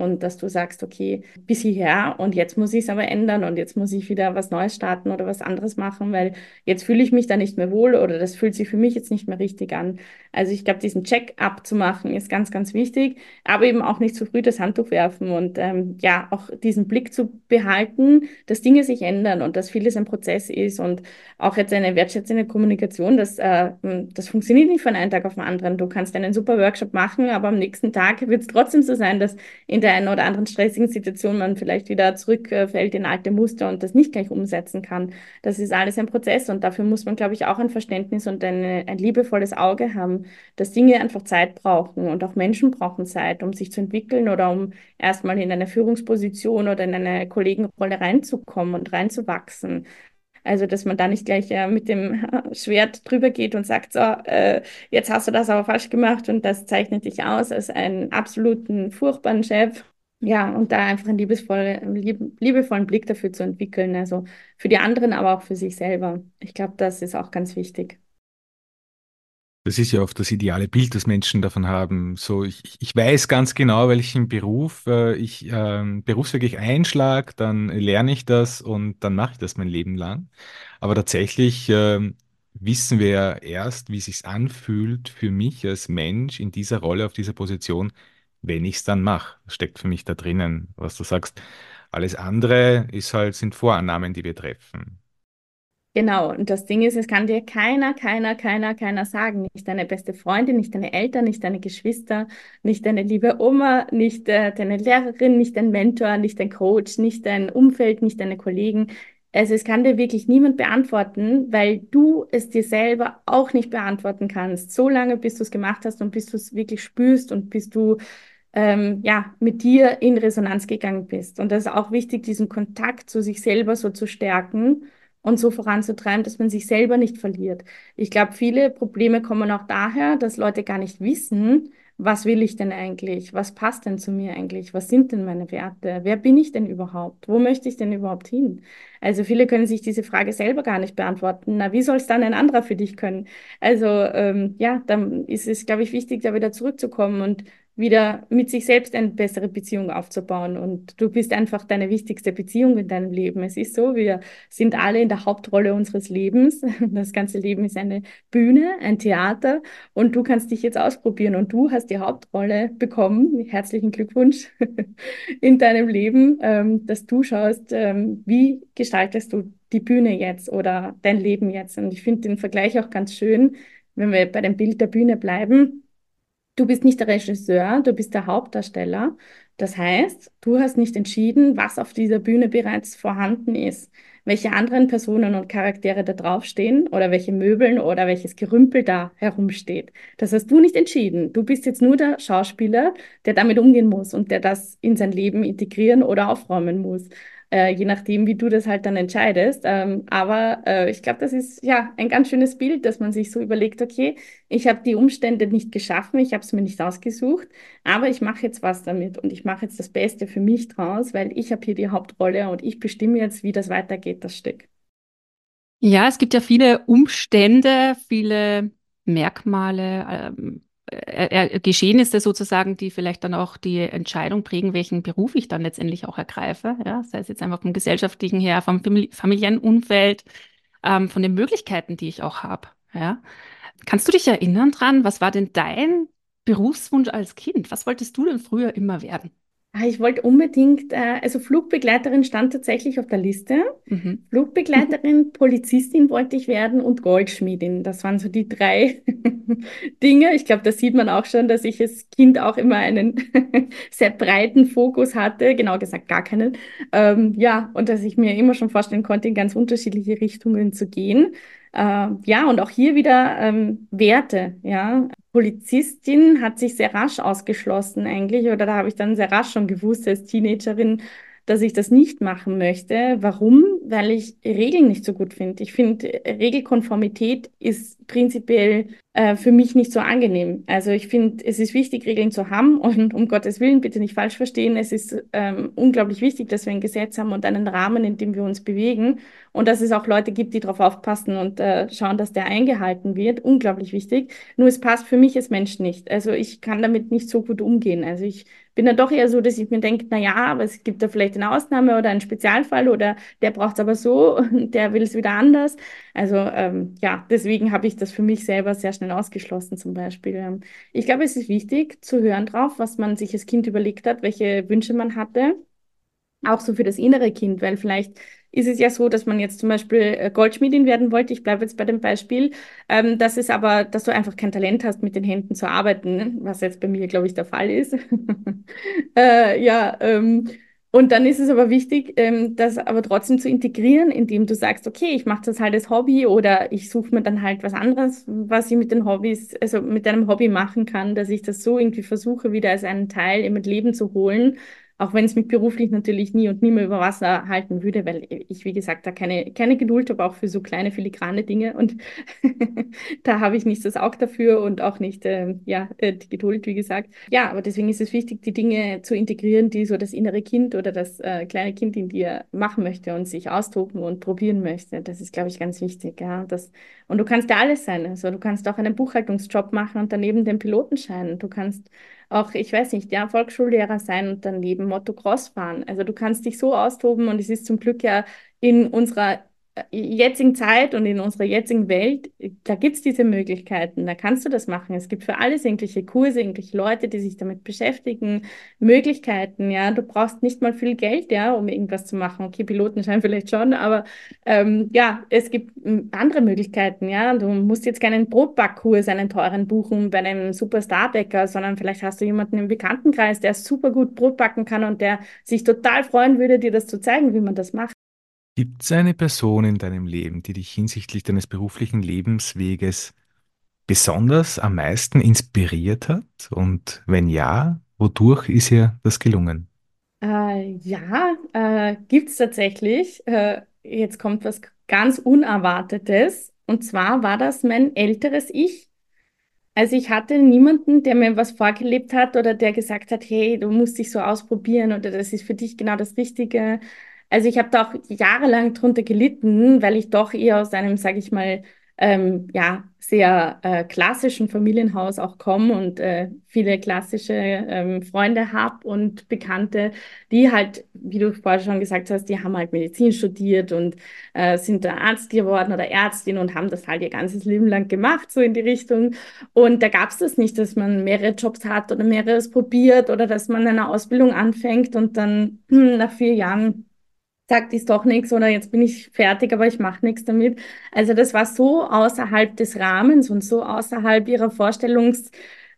und dass du sagst, okay, bis hierher und jetzt muss ich es aber ändern und jetzt muss ich wieder was Neues starten oder was anderes machen, weil jetzt fühle ich mich da nicht mehr wohl oder das fühlt sich für mich jetzt nicht mehr richtig an. Also ich glaube, diesen Check-up zu machen ist ganz, ganz wichtig, aber eben auch nicht zu früh das Handtuch werfen und ähm, ja, auch diesen Blick zu behalten, dass Dinge sich ändern und dass vieles ein Prozess ist und auch jetzt eine wertschätzende Kommunikation, das, äh, das funktioniert nicht von einem Tag auf den anderen. Du kannst einen super Workshop machen, aber am nächsten Tag wird es trotzdem so sein, dass in der der einen oder anderen stressigen Situation man vielleicht wieder zurückfällt in alte Muster und das nicht gleich umsetzen kann. Das ist alles ein Prozess und dafür muss man, glaube ich, auch ein Verständnis und eine, ein liebevolles Auge haben, dass Dinge einfach Zeit brauchen und auch Menschen brauchen Zeit, um sich zu entwickeln oder um erstmal in eine Führungsposition oder in eine Kollegenrolle reinzukommen und reinzuwachsen. Also, dass man da nicht gleich äh, mit dem Schwert drüber geht und sagt, so, äh, jetzt hast du das aber falsch gemacht und das zeichnet dich aus als einen absoluten furchtbaren Chef. Ja, und da einfach einen liebevoll, lieb, liebevollen Blick dafür zu entwickeln. Also für die anderen, aber auch für sich selber. Ich glaube, das ist auch ganz wichtig. Das ist ja oft das ideale Bild, das Menschen davon haben. So, ich, ich weiß ganz genau, welchen Beruf äh, ich äh, berufswirklich einschlag, dann lerne ich das und dann mache ich das mein Leben lang. Aber tatsächlich äh, wissen wir ja erst, wie es sich anfühlt für mich als Mensch in dieser Rolle, auf dieser Position, wenn ich es dann mache. Steckt für mich da drinnen, was du sagst. Alles andere ist halt, sind Vorannahmen, die wir treffen. Genau, und das Ding ist, es kann dir keiner, keiner, keiner, keiner sagen. Nicht deine beste Freundin, nicht deine Eltern, nicht deine Geschwister, nicht deine liebe Oma, nicht äh, deine Lehrerin, nicht dein Mentor, nicht dein Coach, nicht dein Umfeld, nicht deine Kollegen. Also es kann dir wirklich niemand beantworten, weil du es dir selber auch nicht beantworten kannst. So lange, bis du es gemacht hast und bis du es wirklich spürst und bis du ähm, ja, mit dir in Resonanz gegangen bist. Und das ist auch wichtig, diesen Kontakt zu sich selber so zu stärken und so voranzutreiben, dass man sich selber nicht verliert. Ich glaube, viele Probleme kommen auch daher, dass Leute gar nicht wissen, was will ich denn eigentlich? Was passt denn zu mir eigentlich? Was sind denn meine Werte? Wer bin ich denn überhaupt? Wo möchte ich denn überhaupt hin? Also viele können sich diese Frage selber gar nicht beantworten. Na, wie soll es dann ein anderer für dich können? Also ähm, ja, dann ist es, glaube ich, wichtig, da wieder zurückzukommen und wieder mit sich selbst eine bessere Beziehung aufzubauen. Und du bist einfach deine wichtigste Beziehung in deinem Leben. Es ist so, wir sind alle in der Hauptrolle unseres Lebens. Das ganze Leben ist eine Bühne, ein Theater und du kannst dich jetzt ausprobieren und du hast die Hauptrolle bekommen. Herzlichen Glückwunsch in deinem Leben, ähm, dass du schaust, ähm, wie gestaltest du die Bühne jetzt oder dein Leben jetzt. Und ich finde den Vergleich auch ganz schön, wenn wir bei dem Bild der Bühne bleiben Du bist nicht der Regisseur, du bist der Hauptdarsteller. Das heißt, du hast nicht entschieden, was auf dieser Bühne bereits vorhanden ist, welche anderen Personen und Charaktere da draufstehen oder welche Möbeln oder welches Gerümpel da herumsteht. Das hast du nicht entschieden. Du bist jetzt nur der Schauspieler, der damit umgehen muss und der das in sein Leben integrieren oder aufräumen muss äh, je nachdem, wie du das halt dann entscheidest. Ähm, aber äh, ich glaube, das ist ja ein ganz schönes Bild, dass man sich so überlegt, okay, ich habe die Umstände nicht geschaffen, ich habe es mir nicht ausgesucht, aber ich mache jetzt was damit und ich mache jetzt das Beste für mich draus, weil ich habe hier die Hauptrolle und ich bestimme jetzt, wie das weitergeht, das Stück. Ja, es gibt ja viele Umstände, viele Merkmale, ähm, äh, Geschehnisse sozusagen, die vielleicht dann auch die Entscheidung prägen, welchen Beruf ich dann letztendlich auch ergreife. Ja, sei es jetzt einfach vom gesellschaftlichen her, vom familiären Umfeld, ähm, von den Möglichkeiten, die ich auch habe. Ja. Kannst du dich erinnern dran, was war denn dein Berufswunsch als Kind? Was wolltest du denn früher immer werden? Ah, ich wollte unbedingt, äh, also Flugbegleiterin stand tatsächlich auf der Liste. Mhm. Flugbegleiterin, Polizistin wollte ich werden und Goldschmiedin. Das waren so die drei Dinge. Ich glaube, da sieht man auch schon, dass ich als Kind auch immer einen sehr breiten Fokus hatte, genau gesagt gar keinen. Ähm, ja, und dass ich mir immer schon vorstellen konnte, in ganz unterschiedliche Richtungen zu gehen. Äh, ja, und auch hier wieder ähm, Werte, ja. Polizistin hat sich sehr rasch ausgeschlossen eigentlich, oder da habe ich dann sehr rasch schon gewusst als Teenagerin, dass ich das nicht machen möchte. Warum? Weil ich Regeln nicht so gut finde. Ich finde, Regelkonformität ist prinzipiell äh, für mich nicht so angenehm. Also ich finde, es ist wichtig, Regeln zu haben und um Gottes Willen, bitte nicht falsch verstehen, es ist ähm, unglaublich wichtig, dass wir ein Gesetz haben und einen Rahmen, in dem wir uns bewegen und dass es auch Leute gibt, die darauf aufpassen und äh, schauen, dass der eingehalten wird. Unglaublich wichtig. Nur es passt für mich als Mensch nicht. Also ich kann damit nicht so gut umgehen. Also ich bin dann doch eher so, dass ich mir denke, na ja, aber es gibt da vielleicht eine Ausnahme oder einen Spezialfall oder der braucht es aber so und der will es wieder anders. Also ähm, ja, deswegen habe ich das für mich selber sehr schnell ausgeschlossen zum Beispiel. Ähm, ich glaube, es ist wichtig zu hören drauf, was man sich als Kind überlegt hat, welche Wünsche man hatte. Auch so für das innere Kind, weil vielleicht ist es ja so, dass man jetzt zum Beispiel äh, Goldschmiedin werden wollte. Ich bleibe jetzt bei dem Beispiel. Ähm, das ist aber, dass du einfach kein Talent hast, mit den Händen zu arbeiten, was jetzt bei mir, glaube ich, der Fall ist. äh, ja, ähm, und dann ist es aber wichtig, ähm, das aber trotzdem zu integrieren, indem du sagst, okay, ich mache das halt als Hobby oder ich suche mir dann halt was anderes, was ich mit den Hobbys, also mit einem Hobby machen kann, dass ich das so irgendwie versuche, wieder als einen Teil mein Leben zu holen auch wenn es mich beruflich natürlich nie und nie mehr über Wasser halten würde, weil ich, wie gesagt, da keine, keine Geduld habe, auch für so kleine filigrane Dinge. Und da habe ich nicht das Auge dafür und auch nicht äh, ja, die Geduld, wie gesagt. Ja, aber deswegen ist es wichtig, die Dinge zu integrieren, die so das innere Kind oder das äh, kleine Kind in dir machen möchte und sich austoben und probieren möchte. Das ist, glaube ich, ganz wichtig. Ja? Das, und du kannst ja alles sein. Also du kannst auch einen Buchhaltungsjob machen und daneben den Pilotenschein. Du kannst auch, ich weiß nicht, ja, Volksschullehrer sein und daneben Motocross fahren. Also du kannst dich so austoben und es ist zum Glück ja in unserer jetzigen Zeit und in unserer jetzigen Welt, da gibt es diese Möglichkeiten, da kannst du das machen. Es gibt für alles irgendwelche Kurse, irgendwelche Leute, die sich damit beschäftigen, Möglichkeiten, ja. Du brauchst nicht mal viel Geld, ja, um irgendwas zu machen. Okay, Pilotenschein vielleicht schon, aber ähm, ja, es gibt hm, andere Möglichkeiten, ja. Du musst jetzt keinen Brotbackkurs, einen teuren buchen bei einem Superstarbäcker, sondern vielleicht hast du jemanden im Bekanntenkreis, der super gut Brot backen kann und der sich total freuen würde, dir das zu zeigen, wie man das macht. Gibt es eine Person in deinem Leben, die dich hinsichtlich deines beruflichen Lebensweges besonders am meisten inspiriert hat? Und wenn ja, wodurch ist ihr das gelungen? Äh, ja, äh, gibt es tatsächlich. Äh, jetzt kommt was ganz Unerwartetes. Und zwar war das mein älteres Ich. Also ich hatte niemanden, der mir was vorgelebt hat oder der gesagt hat, hey, du musst dich so ausprobieren oder das ist für dich genau das Richtige. Also ich habe da auch jahrelang drunter gelitten, weil ich doch eher aus einem, sage ich mal, ähm, ja, sehr äh, klassischen Familienhaus auch komme und äh, viele klassische ähm, Freunde habe und Bekannte, die halt, wie du vorher schon gesagt hast, die haben halt Medizin studiert und äh, sind da Arzt geworden oder Ärztin und haben das halt ihr ganzes Leben lang gemacht, so in die Richtung. Und da gab es das nicht, dass man mehrere Jobs hat oder mehreres probiert oder dass man eine Ausbildung anfängt und dann hm, nach vier Jahren sagt, ist doch nichts oder jetzt bin ich fertig, aber ich mache nichts damit. Also das war so außerhalb des Rahmens und so außerhalb ihrer Vorstellungs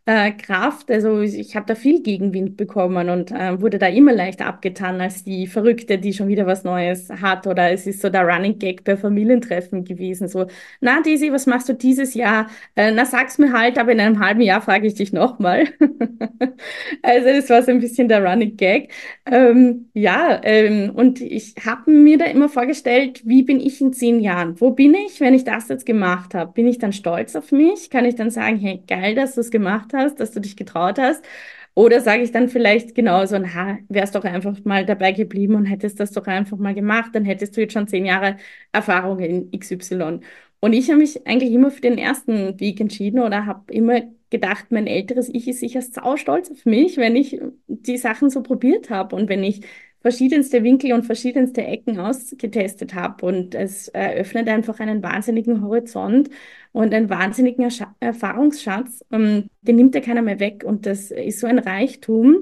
äh, Kraft. Also ich habe da viel Gegenwind bekommen und äh, wurde da immer leichter abgetan als die Verrückte, die schon wieder was Neues hat. Oder es ist so der Running Gag bei Familientreffen gewesen. So, na Daisy, was machst du dieses Jahr? Äh, na, sag's mir halt, aber in einem halben Jahr frage ich dich nochmal. also das war so ein bisschen der Running Gag. Ähm, ja, ähm, und ich habe mir da immer vorgestellt, wie bin ich in zehn Jahren? Wo bin ich, wenn ich das jetzt gemacht habe? Bin ich dann stolz auf mich? Kann ich dann sagen, hey, geil, dass du es gemacht hast, dass du dich getraut hast? Oder sage ich dann vielleicht genauso, na, wärst doch einfach mal dabei geblieben und hättest das doch einfach mal gemacht, dann hättest du jetzt schon zehn Jahre Erfahrung in XY. Und ich habe mich eigentlich immer für den ersten Weg entschieden oder habe immer gedacht, mein älteres Ich ist sicher sau stolz auf mich, wenn ich die Sachen so probiert habe und wenn ich verschiedenste Winkel und verschiedenste Ecken ausgetestet habe. Und es eröffnet einfach einen wahnsinnigen Horizont und einen wahnsinnigen Erfahrungsschatz. Den nimmt ja keiner mehr weg. Und das ist so ein Reichtum,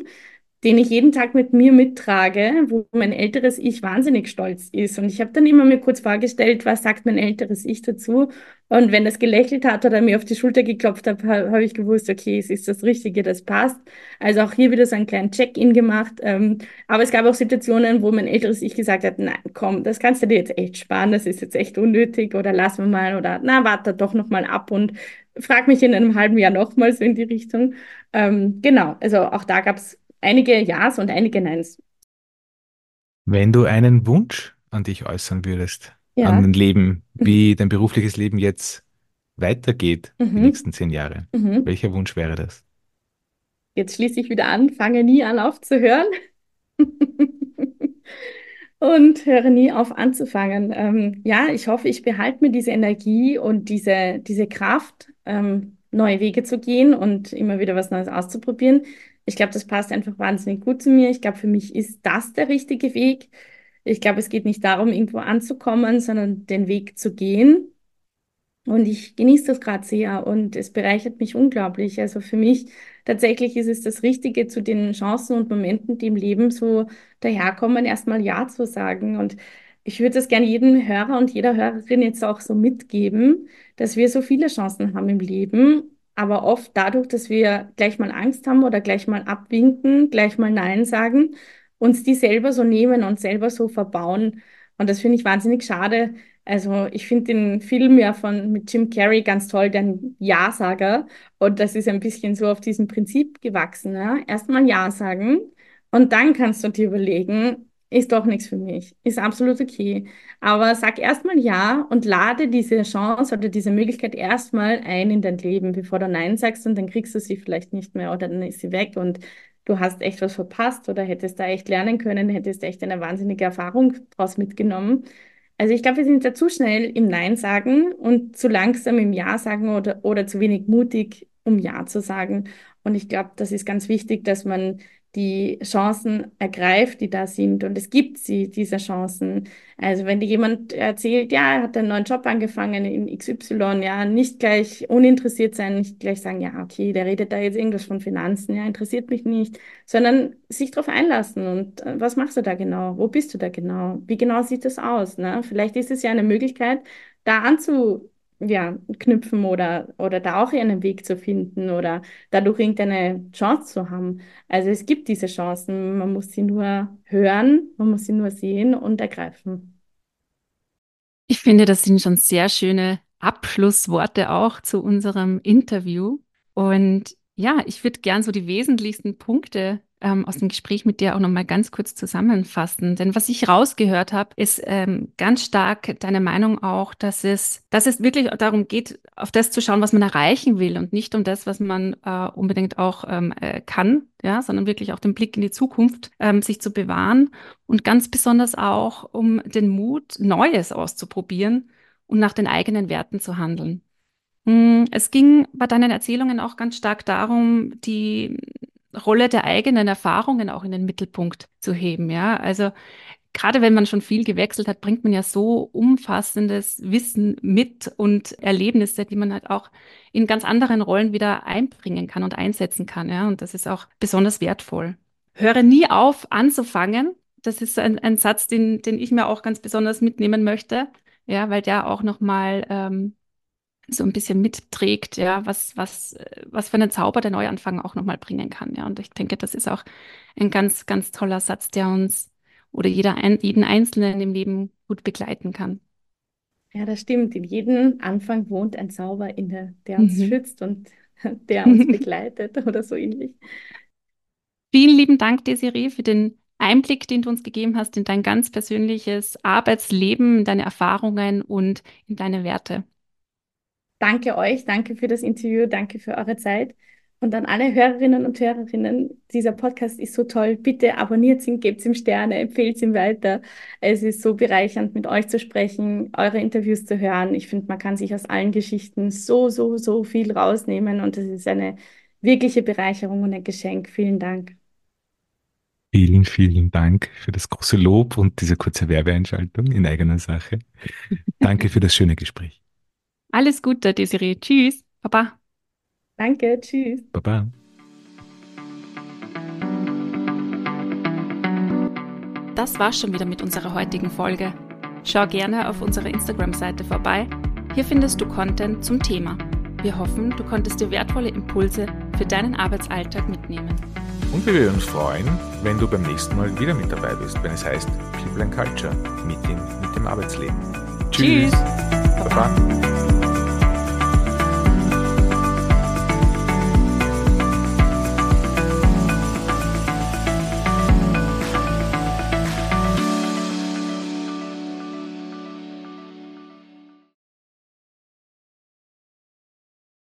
den ich jeden Tag mit mir mittrage, wo mein älteres Ich wahnsinnig stolz ist. Und ich habe dann immer mir kurz vorgestellt, was sagt mein älteres Ich dazu? Und wenn das gelächelt hat oder mir auf die Schulter geklopft hat, habe ich gewusst, okay, es ist das Richtige, das passt. Also auch hier wieder so einen kleinen Check-in gemacht. Ähm, aber es gab auch Situationen, wo mein älteres Ich gesagt hat, nein, komm, das kannst du dir jetzt echt sparen, das ist jetzt echt unnötig oder lass wir mal oder na, warte doch noch mal ab und frag mich in einem halben Jahr nochmal so in die Richtung. Ähm, genau, also auch da gab es einige Ja's und einige Neins. Wenn du einen Wunsch an dich äußern würdest, ja. an dein Leben, wie dein berufliches Leben jetzt weitergeht Mhm. die nächsten zehn Jahre, Mhm. welcher Wunsch wäre das? Jetzt schließe ich wieder an, fange nie an aufzuhören und höre nie auf anzufangen. Ähm, ja, ich hoffe, ich behalte mir diese Energie und diese, diese Kraft, ähm, neue Wege zu gehen und immer wieder was Neues auszuprobieren. Ich glaube, das passt einfach wahnsinnig gut zu mir. Ich glaube, für mich ist das der richtige Weg. Ich glaube, es geht nicht darum, irgendwo anzukommen, sondern den Weg zu gehen. Und ich genieße das gerade sehr und es bereichert mich unglaublich. Also für mich tatsächlich ist es das Richtige, zu den Chancen und Momenten, die im Leben so daherkommen, erstmal Ja zu sagen. Und ich würde das gerne jedem Hörer und jeder Hörerin jetzt auch so mitgeben, dass wir so viele Chancen haben im Leben, aber oft dadurch, dass wir gleich mal Angst haben oder gleich mal abwinken, gleich mal Nein sagen, uns die selber so nehmen und selber so verbauen. Und das finde ich wahnsinnig schade. Also ich finde den Film ja von mit Jim Carrey ganz toll, den Ja-Sager. Und das ist ein bisschen so auf diesem Prinzip gewachsen. Ja? Erstmal Ja sagen und dann kannst du dir überlegen, ist doch nichts für mich. Ist absolut okay. Aber sag erstmal Ja und lade diese Chance oder diese Möglichkeit erstmal ein in dein Leben, bevor du Nein sagst und dann kriegst du sie vielleicht nicht mehr oder dann ist sie weg und du hast echt was verpasst oder hättest da echt lernen können, hättest echt eine wahnsinnige Erfahrung daraus mitgenommen. Also ich glaube, wir sind da zu schnell im Nein sagen und zu langsam im Ja sagen oder, oder zu wenig mutig, um Ja zu sagen. Und ich glaube, das ist ganz wichtig, dass man die Chancen ergreift, die da sind. Und es gibt sie, diese Chancen. Also wenn dir jemand erzählt, ja, er hat einen neuen Job angefangen in XY, ja, nicht gleich uninteressiert sein, nicht gleich sagen, ja, okay, der redet da jetzt irgendwas von Finanzen, ja, interessiert mich nicht, sondern sich darauf einlassen. Und äh, was machst du da genau? Wo bist du da genau? Wie genau sieht das aus? Ne? Vielleicht ist es ja eine Möglichkeit, da anzu ja, knüpfen oder, oder da auch einen Weg zu finden oder dadurch irgendeine Chance zu haben. Also es gibt diese Chancen, man muss sie nur hören, man muss sie nur sehen und ergreifen. Ich finde, das sind schon sehr schöne Abschlussworte auch zu unserem Interview. Und ja, ich würde gern so die wesentlichsten Punkte ähm, aus dem Gespräch mit dir auch nochmal ganz kurz zusammenfassen. Denn was ich rausgehört habe, ist ähm, ganz stark deine Meinung auch, dass es, dass es wirklich darum geht, auf das zu schauen, was man erreichen will und nicht um das, was man äh, unbedingt auch ähm, äh, kann, ja, sondern wirklich auch den Blick in die Zukunft ähm, sich zu bewahren und ganz besonders auch um den Mut, Neues auszuprobieren und nach den eigenen Werten zu handeln. Hm, Es ging bei deinen Erzählungen auch ganz stark darum, die Rolle der eigenen Erfahrungen auch in den Mittelpunkt zu heben. Ja, also gerade wenn man schon viel gewechselt hat, bringt man ja so umfassendes Wissen mit und Erlebnisse, die man halt auch in ganz anderen Rollen wieder einbringen kann und einsetzen kann. Ja, und das ist auch besonders wertvoll. Höre nie auf, anzufangen. Das ist ein, ein Satz, den, den ich mir auch ganz besonders mitnehmen möchte. Ja, weil der auch nochmal ähm, so ein bisschen mitträgt, ja, was, was, was für einen Zauber der Neuanfang auch nochmal bringen kann. Ja, und ich denke, das ist auch ein ganz, ganz toller Satz, der uns oder jeder, jeden Einzelnen im Leben gut begleiten kann. Ja, das stimmt. In jedem Anfang wohnt ein Zauber inne, der uns Mhm. schützt und der uns begleitet oder so ähnlich. Vielen lieben Dank, Desiree, für den Einblick, den du uns gegeben hast in dein ganz persönliches Arbeitsleben, in deine Erfahrungen und in deine Werte. Danke euch, danke für das Interview, danke für eure Zeit. Und an alle Hörerinnen und Hörerinnen, dieser Podcast ist so toll. Bitte abonniert ihn, gebt ihm Sterne, empfehlt ihn weiter. Es ist so bereichernd, mit euch zu sprechen, eure Interviews zu hören. Ich finde, man kann sich aus allen Geschichten so, so, so viel rausnehmen und es ist eine wirkliche Bereicherung und ein Geschenk. Vielen Dank. Vielen, vielen Dank für das große Lob und diese kurze Werbeeinschaltung in eigener Sache. Danke für das schöne Gespräch. Alles Gute, Desiree. Tschüss. Baba. Danke, tschüss. Baba. Das war's schon wieder mit unserer heutigen Folge. Schau gerne auf unserer Instagram-Seite vorbei. Hier findest du Content zum Thema. Wir hoffen, du konntest dir wertvolle Impulse für deinen Arbeitsalltag mitnehmen. Und wir würden uns freuen, wenn du beim nächsten Mal wieder mit dabei bist, wenn es heißt People and Culture, Meeting mit dem Arbeitsleben. Tschüss. Baba.